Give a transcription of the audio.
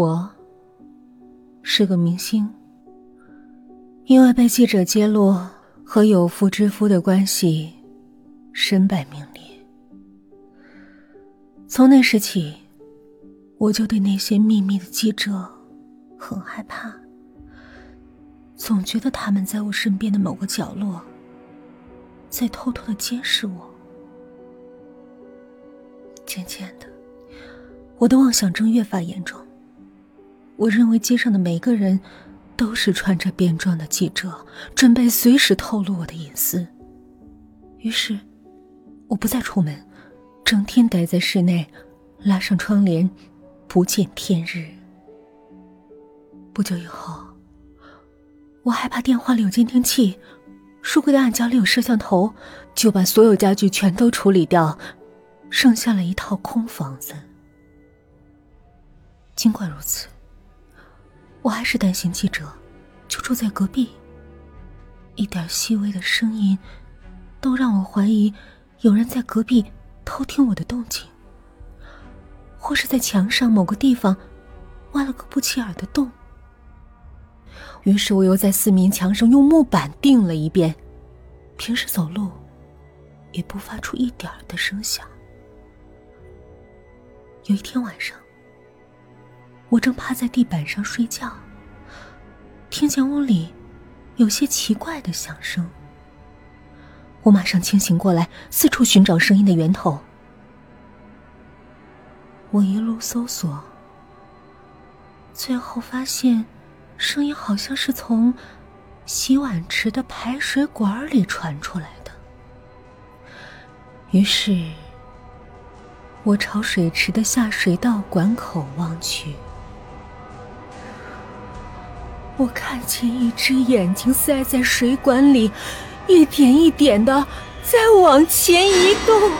我是个明星，因为被记者揭露和有妇之夫的关系，身败名裂。从那时起，我就对那些秘密的记者很害怕，总觉得他们在我身边的某个角落，在偷偷的监视我。渐渐的，我的妄想症越发严重。我认为街上的每个人都是穿着便装的记者，准备随时透露我的隐私。于是，我不再出门，整天待在室内，拉上窗帘，不见天日。不久以后，我害怕电话里有监听器，书柜的暗角里有摄像头，就把所有家具全都处理掉，剩下了一套空房子。尽管如此。我还是担心记者就住在隔壁，一点细微的声音都让我怀疑有人在隔壁偷听我的动静，或是在墙上某个地方挖了个不起眼的洞。于是我又在四面墙上用木板钉了一遍，平时走路也不发出一点的声响。有一天晚上。我正趴在地板上睡觉，听见屋里有些奇怪的响声。我马上清醒过来，四处寻找声音的源头。我一路搜索，最后发现声音好像是从洗碗池的排水管里传出来的。于是，我朝水池的下水道管口望去。我看见一只眼睛塞在水管里，一点一点的在往前移动。